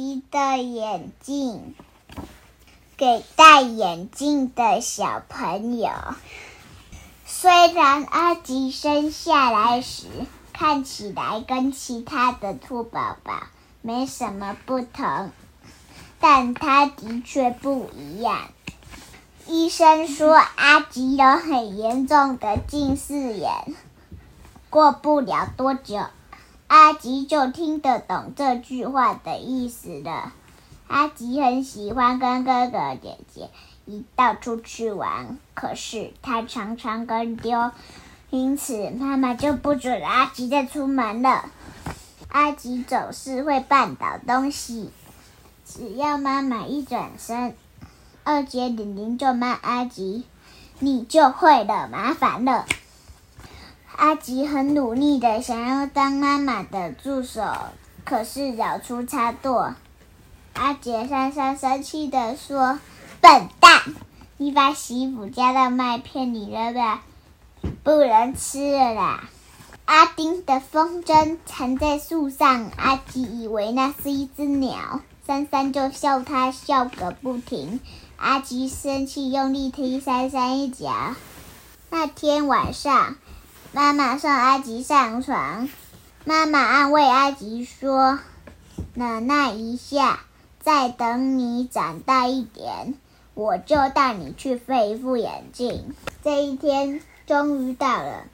眼镜给戴眼镜的小朋友。虽然阿吉生下来时看起来跟其他的兔宝宝没什么不同，但他的确不一样。医生说阿吉有很严重的近视眼，过不了多久，阿吉就听得懂这句话的意思了。阿吉很喜欢跟哥哥姐姐一道出去玩，可是他常常跟丢，因此妈妈就不准阿吉再出门了。阿吉总是会绊倒东西，只要妈妈一转身。二姐玲玲就骂阿吉：“你就会了，麻烦了。”阿吉很努力的想要当妈妈的助手，可是咬出插舵。阿杰珊珊生气的说：“笨蛋，你把媳妇加到麦片里了吧？不能吃了啦！”阿丁的风筝缠在树上，阿吉以为那是一只鸟，珊珊就笑他笑个不停。阿吉生气，用力踢珊珊一脚。那天晚上，妈妈送阿吉上床，妈妈安慰阿吉说：“忍耐一下，再等你长大一点，我就带你去配一副眼镜。”这一天终于到了，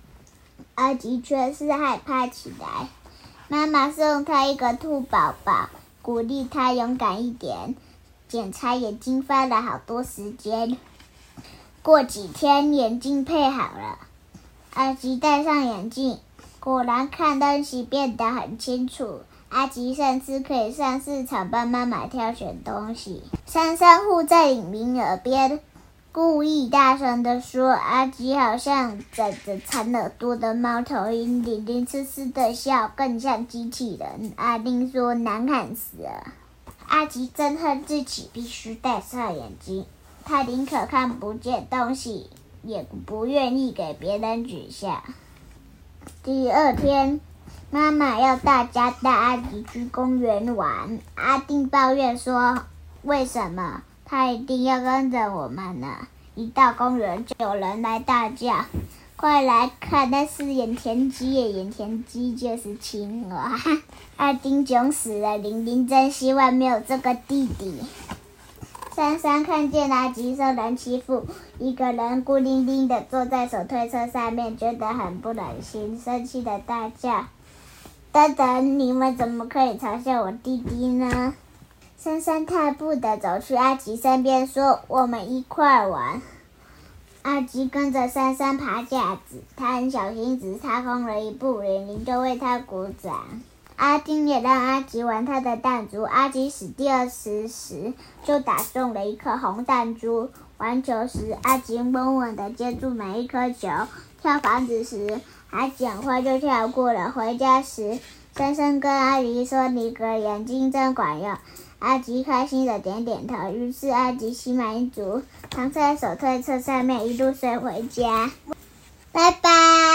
阿吉却是害怕起来。妈妈送他一个兔宝宝，鼓励他勇敢一点。检查眼睛花了好多时间，过几天眼镜配好了，阿吉戴上眼镜，果然看东西变得很清楚。阿吉甚至可以上市场帮妈妈挑选东西。珊珊护在玲玲耳边，故意大声的说：“阿吉好像长着长耳朵的猫头鹰。”玲玲痴痴的笑，更像机器人。阿丁说：“难看死了。”阿吉憎恨自己必须戴上眼镜，他宁可看不见东西，也不愿意给别人指下。第二天，妈妈要大家带阿迪去公园玩。阿丁抱怨说：“为什么他一定要跟着我们呢？一到公园就有人来大叫。”快来看，那是眼田鸡耶！眼田鸡就是青蛙。阿丁囧死了，玲玲真希望没有这个弟弟。珊珊看见阿吉受人欺负，一个人孤零零的坐在手推车上面，觉得很不忍心，生气的大叫：“等等，你们怎么可以嘲笑我弟弟呢？”珊珊踏步的走去阿吉身边，说：“我们一块玩。”阿吉跟着珊珊爬架子，他很小心，只踏空了一步，玲玲就为他鼓掌。阿丁也让阿吉玩他的弹珠。阿吉使第二次时，就打中了一颗红弹珠。玩球时，阿吉稳稳的接住每一颗球；跳房子时，阿吉很快就跳过了。回家时，珊珊跟阿吉说：“你个眼睛真管用。”阿吉开心的点点头，于是阿吉心满意足，躺在手推车上面，一路睡回家。拜拜。